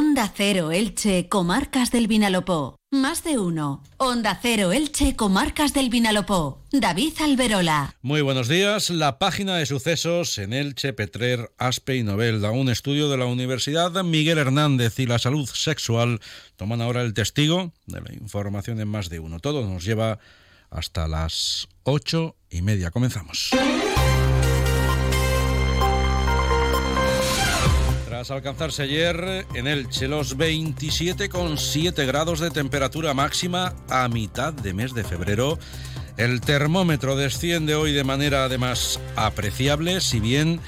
Onda Cero Elche, Comarcas del Vinalopó. Más de uno. Onda Cero Elche, Comarcas del Vinalopó. David Alberola. Muy buenos días. La página de sucesos en Elche, Petrer, Aspe y Novelda. Un estudio de la Universidad Miguel Hernández y la salud sexual toman ahora el testigo de la información en más de uno. Todo nos lleva hasta las ocho y media. Comenzamos. Tras alcanzarse ayer en Elche los 27,7 grados de temperatura máxima a mitad de mes de febrero, el termómetro desciende hoy de manera además apreciable, si bien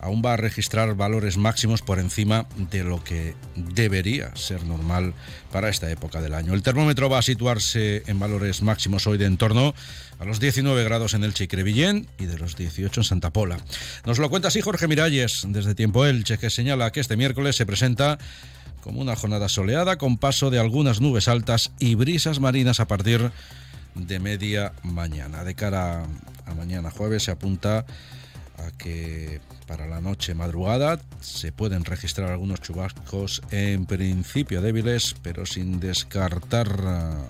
aún va a registrar valores máximos por encima de lo que debería ser normal para esta época del año. El termómetro va a situarse en valores máximos hoy de en torno a los 19 grados en Elche y Crevillén y de los 18 en Santa Pola. Nos lo cuenta así Jorge Miralles desde Tiempo Elche, que señala que este miércoles se presenta como una jornada soleada con paso de algunas nubes altas y brisas marinas a partir de media mañana. De cara a mañana jueves se apunta a que para la noche madrugada se pueden registrar algunos chubascos en principio débiles, pero sin descartar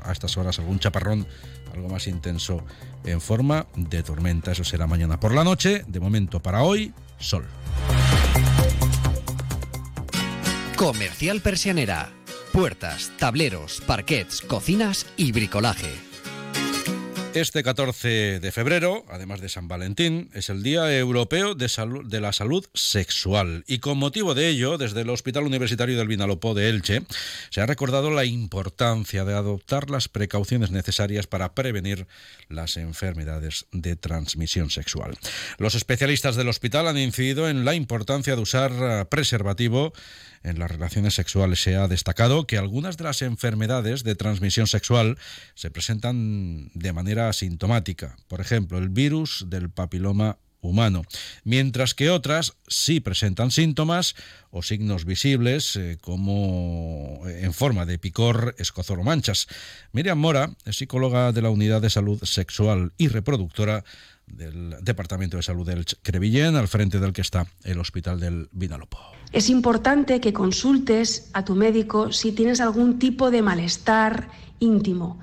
a estas horas algún chaparrón algo más intenso en forma de tormenta. Eso será mañana por la noche. De momento para hoy, sol. Comercial Persianera. Puertas, tableros, parquets, cocinas y bricolaje este 14 de febrero, además de San Valentín, es el Día Europeo de, la Salud Sexual y con motivo de ello, desde el Hospital Universitario del Vinalopó de Elche, se ha recordado la importancia de adoptar las precauciones necesarias para prevenir las enfermedades de transmisión sexual. Los especialistas del hospital han incidido en la importancia de usar eh, preservativo en las relaciones sexuales. Se ha destacado que algunas de las enfermedades de transmisión sexual se presentan de manera asintomática, por ejemplo, el virus del papiloma humano, mientras que otras sí presentan síntomas o signos visibles eh, como eh, en forma de picor, escozor o manchas. Miriam Mora psicóloga de la Unidad de Salud Sexual y Reproductora del Departamento de Salud del Crevillén, al frente del que está el Hospital del Vinalopó. Es importante que consultes a tu médico si tienes algún tipo de malestar íntimo,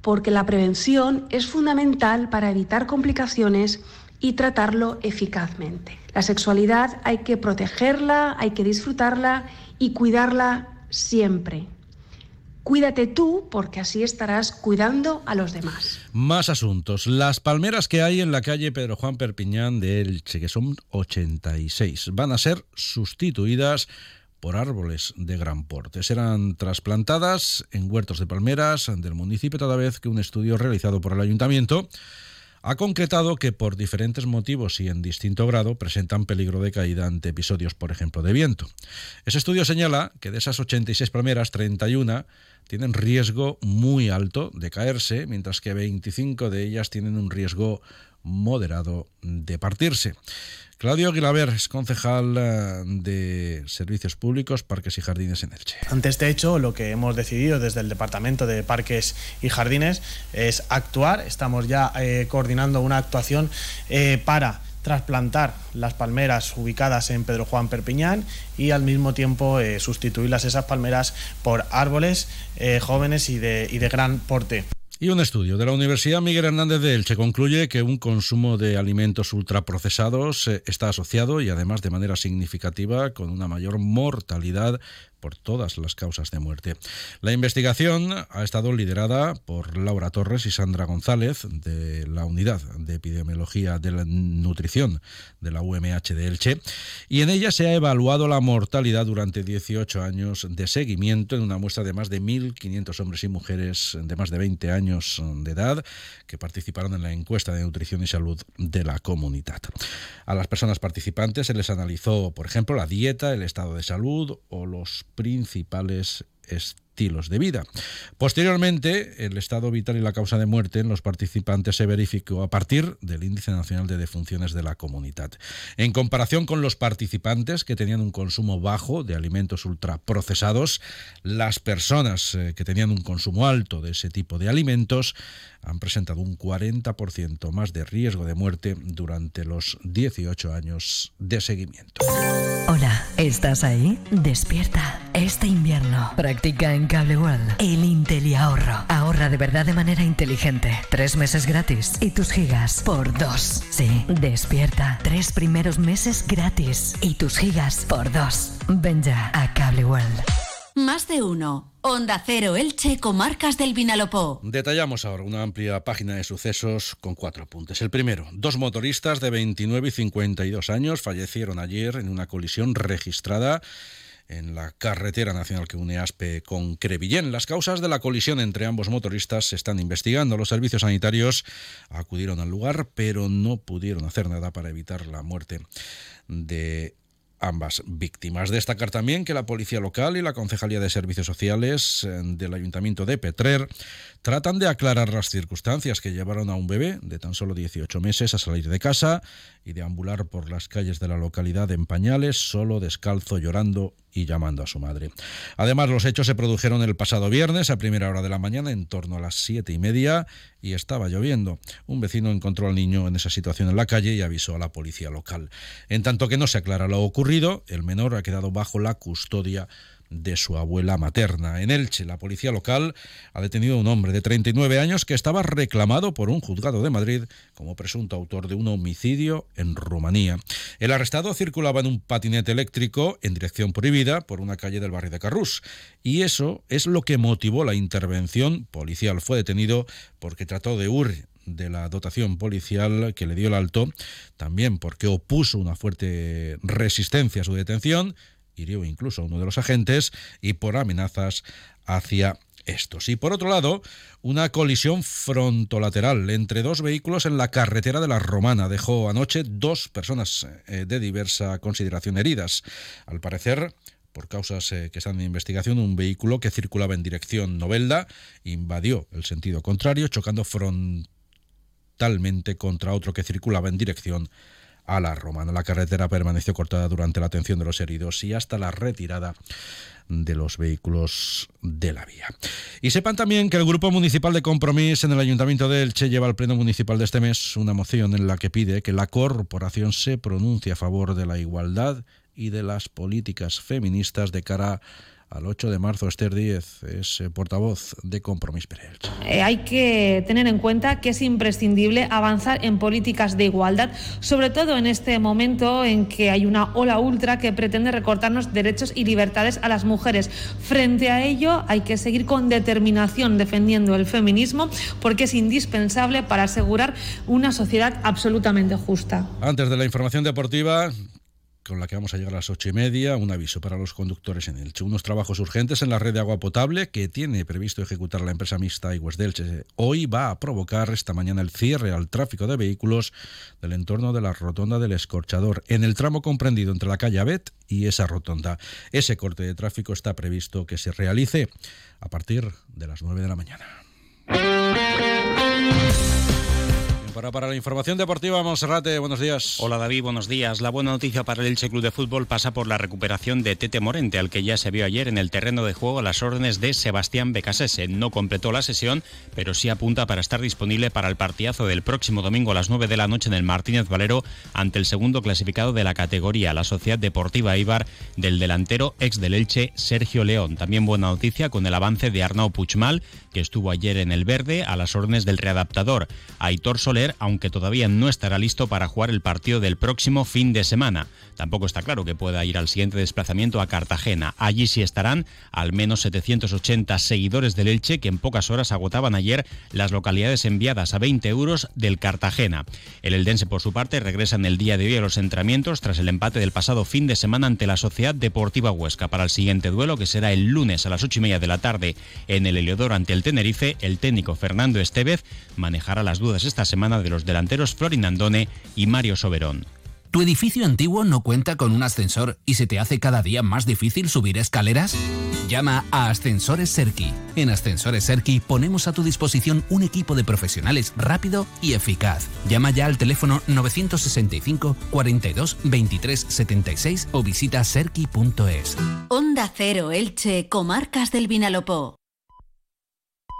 porque la prevención es fundamental para evitar complicaciones y tratarlo eficazmente. La sexualidad hay que protegerla, hay que disfrutarla y cuidarla siempre. Cuídate tú porque así estarás cuidando a los demás. Más asuntos. Las palmeras que hay en la calle Pedro Juan Perpiñán de Elche, que son 86, van a ser sustituidas por árboles de gran porte. Serán trasplantadas en huertos de palmeras del municipio, toda vez que un estudio realizado por el ayuntamiento ha concretado que por diferentes motivos y en distinto grado presentan peligro de caída ante episodios, por ejemplo, de viento. Ese estudio señala que de esas 86 palmeras, 31 tienen riesgo muy alto de caerse, mientras que 25 de ellas tienen un riesgo moderado de partirse. Claudio Aguilaver es concejal eh, de Servicios Públicos, Parques y Jardines en Elche. Ante este hecho, lo que hemos decidido desde el Departamento de Parques y Jardines es actuar. Estamos ya eh, coordinando una actuación eh, para trasplantar las palmeras ubicadas en Pedro Juan Perpiñán y al mismo tiempo sustituirlas esas palmeras por árboles jóvenes y de, y de gran porte. Y un estudio de la Universidad Miguel Hernández de Elche concluye que un consumo de alimentos ultraprocesados eh, está asociado y además de manera significativa con una mayor mortalidad por todas las causas de muerte. La investigación ha estado liderada por Laura Torres y Sandra González de la Unidad de Epidemiología de la Nutrición de la UMH de Elche y en ella se ha evaluado la mortalidad durante 18 años de seguimiento en una muestra de más de 1.500 hombres y mujeres de más de 20 años de edad que participaron en la encuesta de nutrición y salud de la comunidad. A las personas participantes se les analizó, por ejemplo, la dieta, el estado de salud o los principales estilos de vida. Posteriormente, el estado vital y la causa de muerte en los participantes se verificó a partir del Índice Nacional de Defunciones de la Comunidad. En comparación con los participantes que tenían un consumo bajo de alimentos ultraprocesados, las personas eh, que tenían un consumo alto de ese tipo de alimentos han presentado un 40% más de riesgo de muerte durante los 18 años de seguimiento. Hola, ¿estás ahí? Despierta. Este invierno en Cable World el Intel ahorro. Ahorra de verdad de manera inteligente. Tres meses gratis y tus gigas por dos. Sí, despierta. Tres primeros meses gratis y tus gigas por dos. Ven ya a Cable World. Más de uno. Onda Cero Elche, Comarcas del Vinalopó. Detallamos ahora una amplia página de sucesos con cuatro apuntes. El primero, dos motoristas de 29 y 52 años fallecieron ayer en una colisión registrada en la carretera nacional que une Aspe con Crevillén. Las causas de la colisión entre ambos motoristas se están investigando. Los servicios sanitarios acudieron al lugar, pero no pudieron hacer nada para evitar la muerte de ambas víctimas. Destacar también que la Policía Local y la Concejalía de Servicios Sociales eh, del Ayuntamiento de Petrer tratan de aclarar las circunstancias que llevaron a un bebé de tan solo 18 meses a salir de casa y de ambular por las calles de la localidad en pañales, solo descalzo, llorando y llamando a su madre. Además, los hechos se produjeron el pasado viernes a primera hora de la mañana, en torno a las siete y media, y estaba lloviendo. Un vecino encontró al niño en esa situación en la calle y avisó a la policía local. En tanto que no se aclara lo ocurrido, el menor ha quedado bajo la custodia de su abuela materna. En Elche, la policía local ha detenido a un hombre de 39 años que estaba reclamado por un juzgado de Madrid como presunto autor de un homicidio en Rumanía. El arrestado circulaba en un patinete eléctrico en dirección prohibida por una calle del barrio de Carrús y eso es lo que motivó la intervención policial. Fue detenido porque trató de huir de la dotación policial que le dio el alto, también porque opuso una fuerte resistencia a su detención hirió incluso a uno de los agentes y por amenazas hacia estos. Y por otro lado, una colisión frontolateral entre dos vehículos en la carretera de la Romana dejó anoche dos personas eh, de diversa consideración heridas. Al parecer, por causas eh, que están en investigación, un vehículo que circulaba en dirección Novelda invadió el sentido contrario, chocando frontalmente contra otro que circulaba en dirección a la Romana. La carretera permaneció cortada durante la atención de los heridos y hasta la retirada de los vehículos de la vía. Y sepan también que el Grupo Municipal de Compromiso en el Ayuntamiento de Elche lleva al Pleno Municipal de este mes una moción en la que pide que la corporación se pronuncie a favor de la igualdad y de las políticas feministas de cara a al 8 de marzo, Esther Díez es eh, portavoz de Compromís Perel. Eh, hay que tener en cuenta que es imprescindible avanzar en políticas de igualdad, sobre todo en este momento en que hay una ola ultra que pretende recortarnos derechos y libertades a las mujeres. Frente a ello, hay que seguir con determinación defendiendo el feminismo porque es indispensable para asegurar una sociedad absolutamente justa. Antes de la información deportiva, con la que vamos a llegar a las ocho y media, un aviso para los conductores en Elche. Unos trabajos urgentes en la red de agua potable que tiene previsto ejecutar la empresa mixta Igues de Elche. Hoy va a provocar esta mañana el cierre al tráfico de vehículos del entorno de la rotonda del Escorchador, en el tramo comprendido entre la calle Abet y esa rotonda. Ese corte de tráfico está previsto que se realice a partir de las nueve de la mañana. Para, para la información deportiva, Monserrate, buenos días. Hola David, buenos días. La buena noticia para el Elche Club de Fútbol pasa por la recuperación de Tete Morente, al que ya se vio ayer en el terreno de juego a las órdenes de Sebastián Becasese. No completó la sesión, pero sí apunta para estar disponible para el partidazo del próximo domingo a las 9 de la noche en el Martínez Valero ante el segundo clasificado de la categoría, la Sociedad Deportiva Ibar, del delantero ex del Elche, Sergio León. También buena noticia con el avance de Arnau Puchmal, que estuvo ayer en el verde a las órdenes del readaptador. Aitor Soler aunque todavía no estará listo para jugar el partido del próximo fin de semana. Tampoco está claro que pueda ir al siguiente desplazamiento a Cartagena. Allí sí estarán al menos 780 seguidores del Elche que en pocas horas agotaban ayer las localidades enviadas a 20 euros del Cartagena. El Eldense, por su parte, regresa en el día de hoy a los entrenamientos tras el empate del pasado fin de semana ante la Sociedad Deportiva Huesca. Para el siguiente duelo, que será el lunes a las 8 y media de la tarde en el Heliodoro ante el Tenerife, el técnico Fernando Estevez manejará las dudas esta semana de los delanteros Florin Andone y Mario Soberón. ¿Tu edificio antiguo no cuenta con un ascensor y se te hace cada día más difícil subir escaleras? Llama a Ascensores Serki. En Ascensores Serki ponemos a tu disposición un equipo de profesionales rápido y eficaz. Llama ya al teléfono 965 42 23 76 o visita serki.es. Onda Cero Elche, Comarcas del Vinalopó.